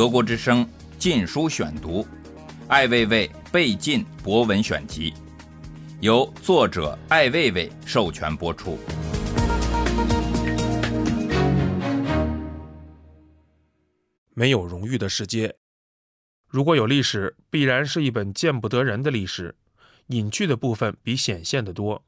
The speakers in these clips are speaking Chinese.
德国之声《禁书选读》，艾未未被禁博文选集，由作者艾未未授权播出。没有荣誉的世界，如果有历史，必然是一本见不得人的历史。隐去的部分比显现的多，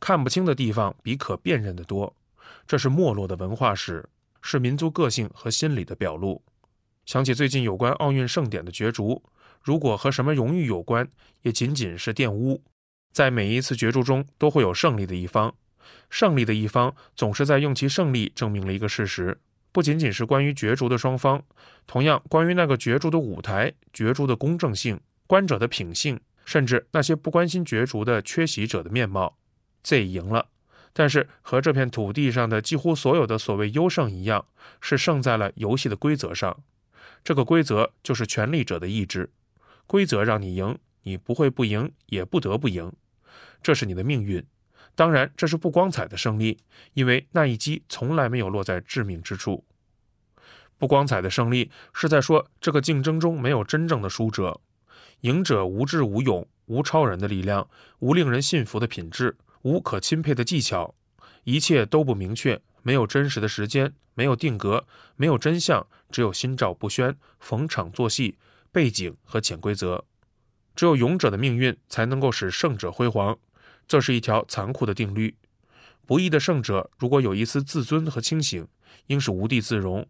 看不清的地方比可辨认的多。这是没落的文化史，是民族个性和心理的表露。想起最近有关奥运盛典的角逐，如果和什么荣誉有关，也仅仅是玷污。在每一次角逐中，都会有胜利的一方，胜利的一方总是在用其胜利证明了一个事实，不仅仅是关于角逐的双方，同样关于那个角逐的舞台、角逐的公正性、观者的品性，甚至那些不关心角逐的缺席者的面貌。Z 赢了。但是和这片土地上的几乎所有的所谓优胜一样，是胜在了游戏的规则上。这个规则就是权力者的意志。规则让你赢，你不会不赢，也不得不赢。这是你的命运。当然，这是不光彩的胜利，因为那一击从来没有落在致命之处。不光彩的胜利是在说这个竞争中没有真正的输者。赢者无智无勇，无超人的力量，无令人信服的品质。无可钦佩的技巧，一切都不明确，没有真实的时间，没有定格，没有真相，只有心照不宣、逢场作戏、背景和潜规则。只有勇者的命运才能够使胜者辉煌，这是一条残酷的定律。不义的胜者如果有一丝自尊和清醒，应是无地自容。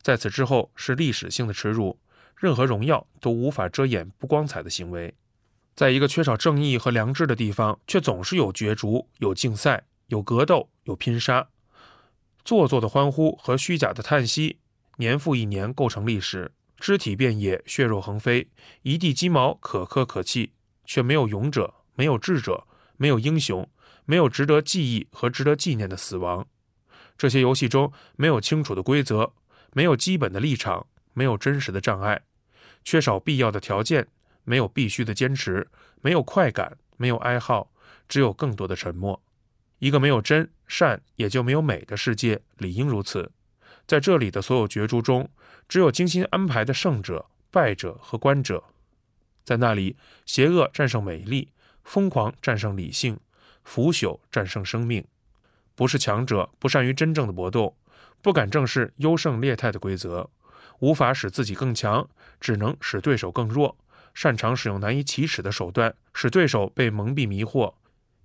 在此之后是历史性的耻辱，任何荣耀都无法遮掩不光彩的行为。在一个缺少正义和良知的地方，却总是有角逐、有竞赛、有格斗、有拼杀。做作的欢呼和虚假的叹息，年复一年构成历史。肢体遍野，血肉横飞，一地鸡毛可歌可泣，却没有勇者，没有智者，没有英雄，没有值得记忆和值得纪念的死亡。这些游戏中没有清楚的规则，没有基本的立场，没有真实的障碍，缺少必要的条件。没有必须的坚持，没有快感，没有哀号，只有更多的沉默。一个没有真善，也就没有美的世界，理应如此。在这里的所有角逐中，只有精心安排的胜者、败者和观者。在那里，邪恶战胜美丽，疯狂战胜理性，腐朽战胜生命。不是强者不善于真正的搏斗，不敢正视优胜劣汰的规则，无法使自己更强，只能使对手更弱。擅长使用难以启齿的手段，使对手被蒙蔽迷惑，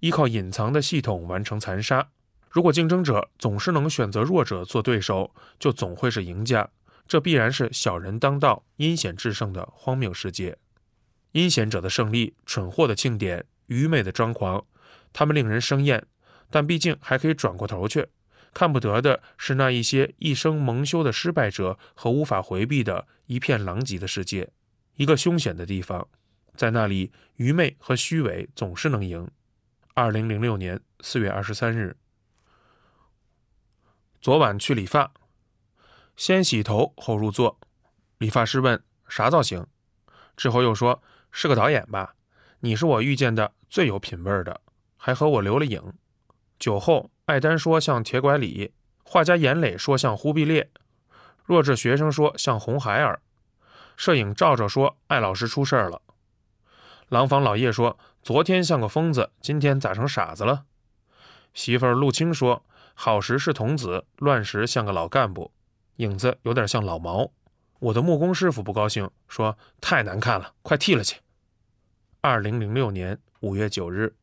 依靠隐藏的系统完成残杀。如果竞争者总是能选择弱者做对手，就总会是赢家。这必然是小人当道、阴险制胜的荒谬世界。阴险者的胜利、蠢货的庆典、愚昧的张狂，他们令人生厌，但毕竟还可以转过头去。看不得的是那一些一生蒙羞的失败者和无法回避的一片狼藉的世界。一个凶险的地方，在那里，愚昧和虚伪总是能赢。二零零六年四月二十三日，昨晚去理发，先洗头后入座。理发师问啥造型，之后又说是个导演吧？你是我遇见的最有品味的，还和我留了影。酒后，艾丹说像铁拐李，画家严磊说像忽必烈，弱智学生说像红孩儿。摄影照着说：“艾老师出事儿了。”廊坊老叶说：“昨天像个疯子，今天咋成傻子了？”媳妇儿陆青说：“好时是童子，乱时像个老干部，影子有点像老毛。”我的木工师傅不高兴，说：“太难看了，快剃了去。”二零零六年五月九日，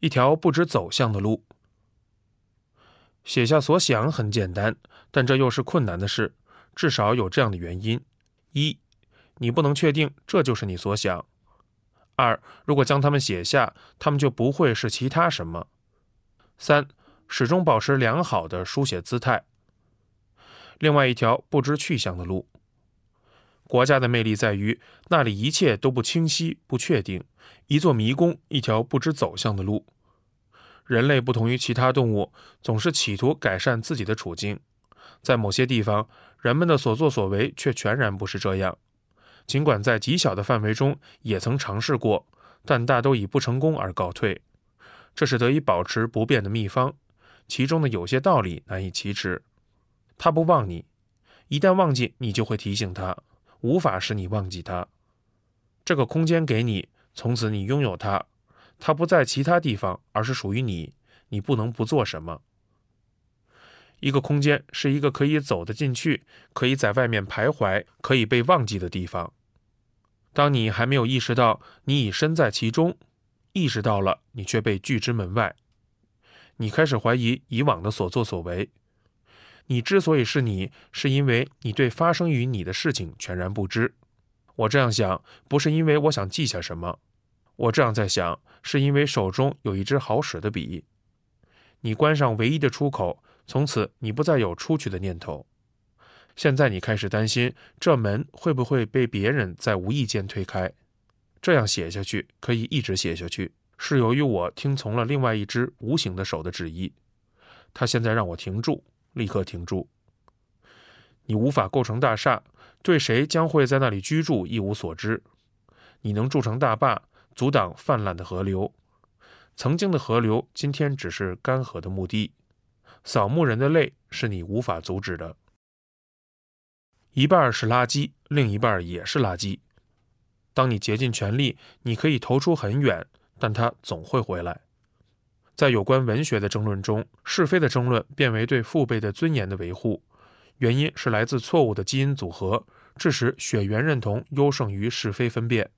一条不知走向的路。写下所想很简单，但这又是困难的事，至少有这样的原因。一，你不能确定这就是你所想。二，如果将它们写下，它们就不会是其他什么。三，始终保持良好的书写姿态。另外一条不知去向的路。国家的魅力在于那里一切都不清晰、不确定，一座迷宫，一条不知走向的路。人类不同于其他动物，总是企图改善自己的处境。在某些地方，人们的所作所为却全然不是这样。尽管在极小的范围中也曾尝试过，但大都以不成功而告退。这是得以保持不变的秘方，其中的有些道理难以启齿。他不忘你，一旦忘记，你就会提醒他，无法使你忘记他。这个空间给你，从此你拥有它，它不在其他地方，而是属于你，你不能不做什么。一个空间是一个可以走得进去，可以在外面徘徊，可以被忘记的地方。当你还没有意识到你已身在其中，意识到了，你却被拒之门外。你开始怀疑以往的所作所为。你之所以是你，是因为你对发生于你的事情全然不知。我这样想，不是因为我想记下什么。我这样在想，是因为手中有一支好使的笔。你关上唯一的出口，从此你不再有出去的念头。现在你开始担心，这门会不会被别人在无意间推开？这样写下去，可以一直写下去。是由于我听从了另外一只无形的手的旨意，他现在让我停住，立刻停住。你无法构成大厦，对谁将会在那里居住一无所知。你能筑成大坝，阻挡泛滥的河流。曾经的河流，今天只是干涸的墓地。扫墓人的泪是你无法阻止的。一半是垃圾，另一半也是垃圾。当你竭尽全力，你可以投出很远。但它总会回来。在有关文学的争论中，是非的争论变为对父辈的尊严的维护，原因是来自错误的基因组合，致使血缘认同优胜于是非分辨。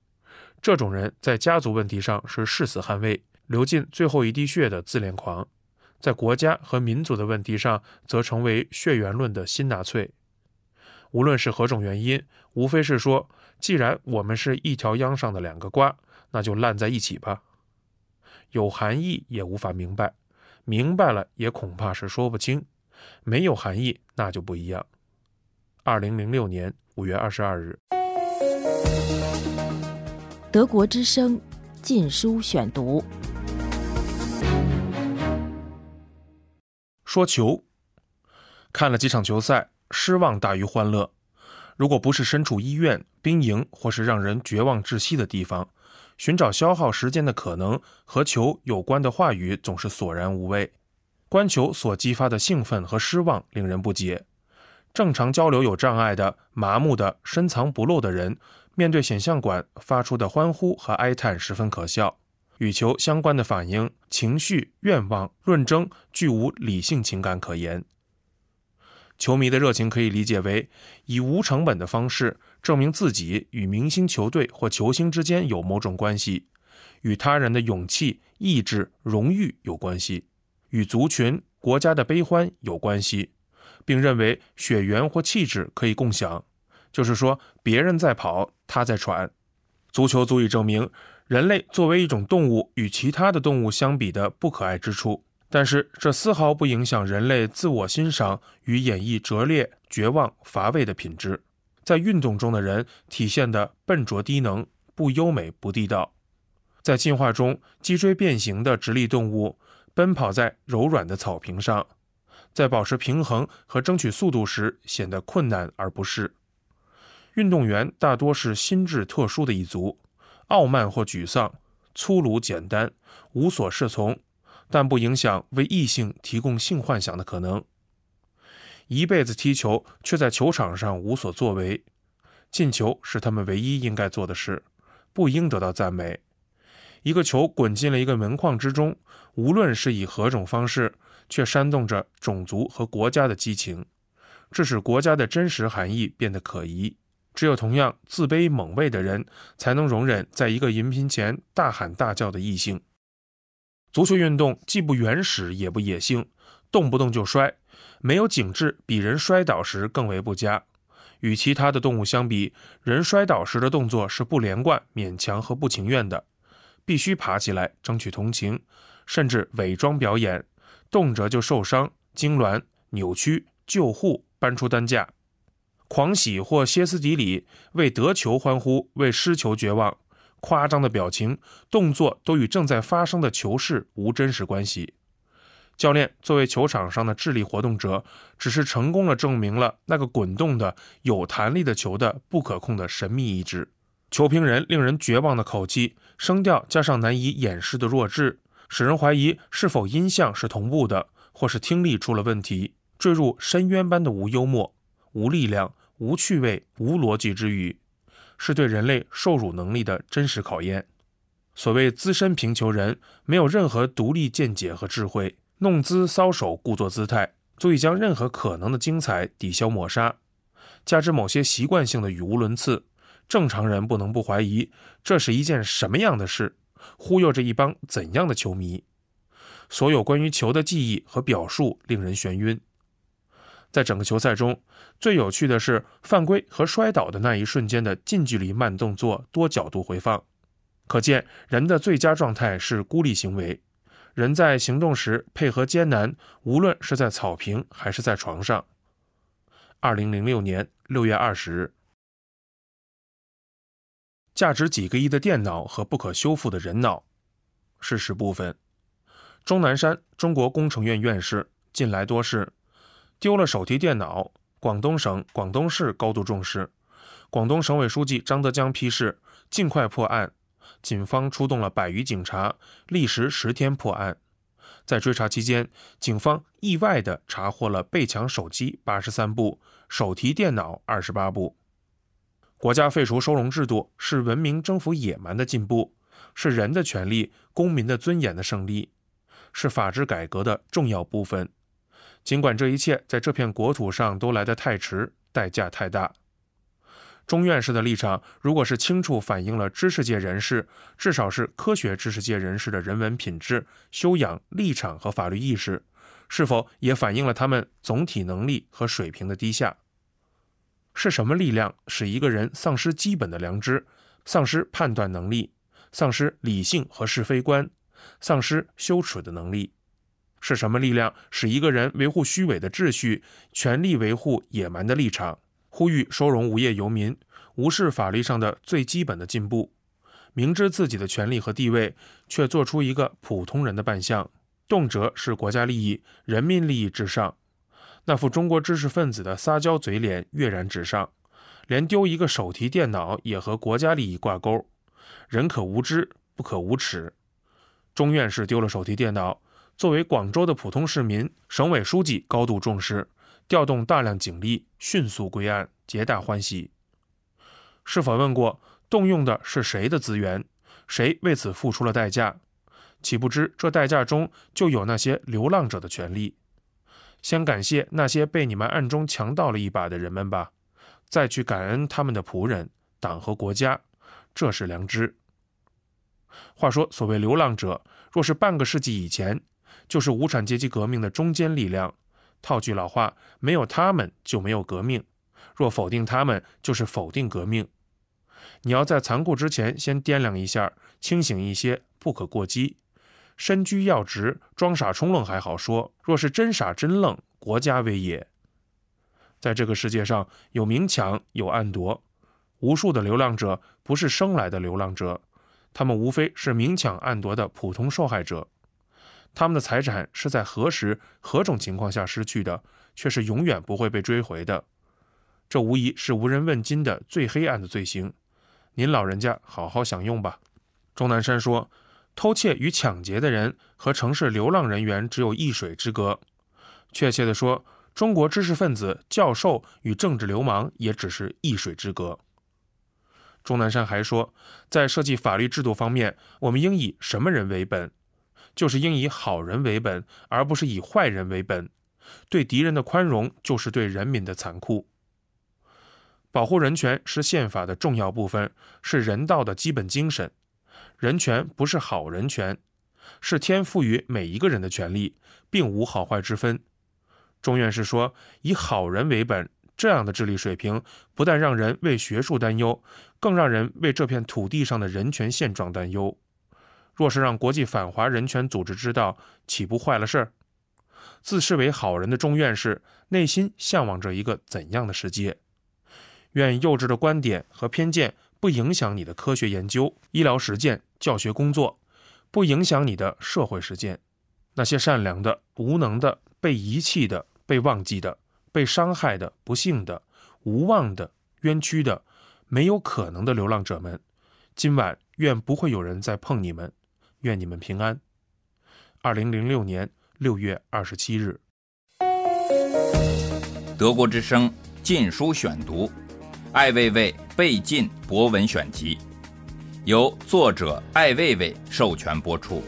这种人在家族问题上是誓死捍卫、流尽最后一滴血的自恋狂，在国家和民族的问题上则成为血缘论的新纳粹。无论是何种原因，无非是说，既然我们是一条秧上的两个瓜，那就烂在一起吧。有含义也无法明白，明白了也恐怕是说不清。没有含义那就不一样。二零零六年五月二十二日，德国之声《禁书选读》说球，看了几场球赛，失望大于欢乐。如果不是身处医院、兵营或是让人绝望窒息的地方，寻找消耗时间的可能和球有关的话语总是索然无味。观球所激发的兴奋和失望令人不解。正常交流有障碍的、麻木的、深藏不露的人，面对显像管发出的欢呼和哀叹十分可笑。与球相关的反应、情绪、愿望、论争，具无理性情感可言。球迷的热情可以理解为以无成本的方式证明自己与明星球队或球星之间有某种关系，与他人的勇气、意志、荣誉有关系，与族群、国家的悲欢有关系，并认为血缘或气质可以共享，就是说别人在跑，他在喘。足球足以证明人类作为一种动物与其他的动物相比的不可爱之处。但是这丝毫不影响人类自我欣赏与演绎拙劣、绝望、乏味的品质。在运动中的人体现的笨拙、低能、不优美、不地道。在进化中，脊椎变形的直立动物奔跑在柔软的草坪上，在保持平衡和争取速度时显得困难而不适。运动员大多是心智特殊的一族，傲慢或沮丧，粗鲁简单，无所适从。但不影响为异性提供性幻想的可能。一辈子踢球，却在球场上无所作为，进球是他们唯一应该做的事，不应得到赞美。一个球滚进了一个门框之中，无论是以何种方式，却煽动着种族和国家的激情，这使国家的真实含义变得可疑。只有同样自卑猛畏的人，才能容忍在一个银屏前大喊大叫的异性。足球运动既不原始也不野性，动不动就摔，没有景致，比人摔倒时更为不佳。与其他的动物相比，人摔倒时的动作是不连贯、勉强和不情愿的，必须爬起来争取同情，甚至伪装表演，动辄就受伤、痉挛、扭曲、救护、搬出担架，狂喜或歇斯底里，为得球欢呼，为失球绝望。夸张的表情、动作都与正在发生的球事无真实关系。教练作为球场上的智力活动者，只是成功的证明了那个滚动的有弹力的球的不可控的神秘意志。球评人令人绝望的口气、声调加上难以掩饰的弱智，使人怀疑是否音像是同步的，或是听力出了问题。坠入深渊般的无幽默，无力量、无趣味、无逻辑之语，是对人类受辱能力的真实考验。所谓资深贫穷人，没有任何独立见解和智慧，弄姿搔首，故作姿态，足以将任何可能的精彩抵消抹杀。加之某些习惯性的语无伦次，正常人不能不怀疑这是一件什么样的事，忽悠着一帮怎样的球迷。所有关于球的记忆和表述令人眩晕。在整个球赛中，最有趣的是犯规和摔倒的那一瞬间的近距离慢动作多角度回放，可见人的最佳状态是孤立行为。人在行动时配合艰难，无论是在草坪还是在床上。二零零六年六月二十日，价值几个亿的电脑和不可修复的人脑。事实部分：钟南山，中国工程院院士，近来多事，丢了手提电脑。广东省、广东市高度重视。广东省委书记张德江批示，尽快破案。警方出动了百余警察，历时十天破案。在追查期间，警方意外地查获了被抢手机八十三部、手提电脑二十八部。国家废除收容制度是文明征服野蛮的进步，是人的权利、公民的尊严的胜利，是法治改革的重要部分。尽管这一切在这片国土上都来得太迟，代价太大。钟院士的立场，如果是清楚反映了知识界人士，至少是科学知识界人士的人文品质、修养、立场和法律意识，是否也反映了他们总体能力和水平的低下？是什么力量使一个人丧失基本的良知，丧失判断能力，丧失理性和是非观，丧失羞耻的能力？是什么力量使一个人维护虚伪的秩序，全力维护野蛮的立场？呼吁收容无业游民，无视法律上的最基本的进步，明知自己的权利和地位，却做出一个普通人的扮相，动辄是国家利益、人民利益至上，那副中国知识分子的撒娇嘴脸跃然纸上，连丢一个手提电脑也和国家利益挂钩，人可无知，不可无耻。钟院士丢了手提电脑，作为广州的普通市民，省委书记高度重视。调动大量警力，迅速归案，皆大欢喜。是否问过，动用的是谁的资源？谁为此付出了代价？岂不知这代价中就有那些流浪者的权利？先感谢那些被你们暗中强盗了一把的人们吧，再去感恩他们的仆人、党和国家，这是良知。话说，所谓流浪者，若是半个世纪以前，就是无产阶级革命的中坚力量。套句老话，没有他们就没有革命。若否定他们，就是否定革命。你要在残酷之前先掂量一下，清醒一些，不可过激。身居要职，装傻充愣还好说；若是真傻真愣，国家危也。在这个世界上，有明抢，有暗夺。无数的流浪者不是生来的流浪者，他们无非是明抢暗夺的普通受害者。他们的财产是在何时、何种情况下失去的，却是永远不会被追回的。这无疑是无人问津的最黑暗的罪行。您老人家好好享用吧。钟南山说：“偷窃与抢劫的人和城市流浪人员只有一水之隔。确切地说，中国知识分子、教授与政治流氓也只是一水之隔。”钟南山还说：“在设计法律制度方面，我们应以什么人为本？”就是应以好人为本，而不是以坏人为本。对敌人的宽容，就是对人民的残酷。保护人权是宪法的重要部分，是人道的基本精神。人权不是好人权，是天赋予每一个人的权利，并无好坏之分。钟院士说：“以好人为本，这样的智力水平，不但让人为学术担忧，更让人为这片土地上的人权现状担忧。”若是让国际反华人权组织知道，岂不坏了事儿？自视为好人的钟院士，内心向往着一个怎样的世界？愿幼稚的观点和偏见不影响你的科学研究、医疗实践、教学工作，不影响你的社会实践。那些善良的、无能的、被遗弃的、被忘记的、被伤害的、不幸的、无望的、冤屈的、没有可能的流浪者们，今晚愿不会有人再碰你们。愿你们平安。二零零六年六月二十七日，德国之声。禁书选读，艾未未被禁博文选集》，由作者艾未未授权播出。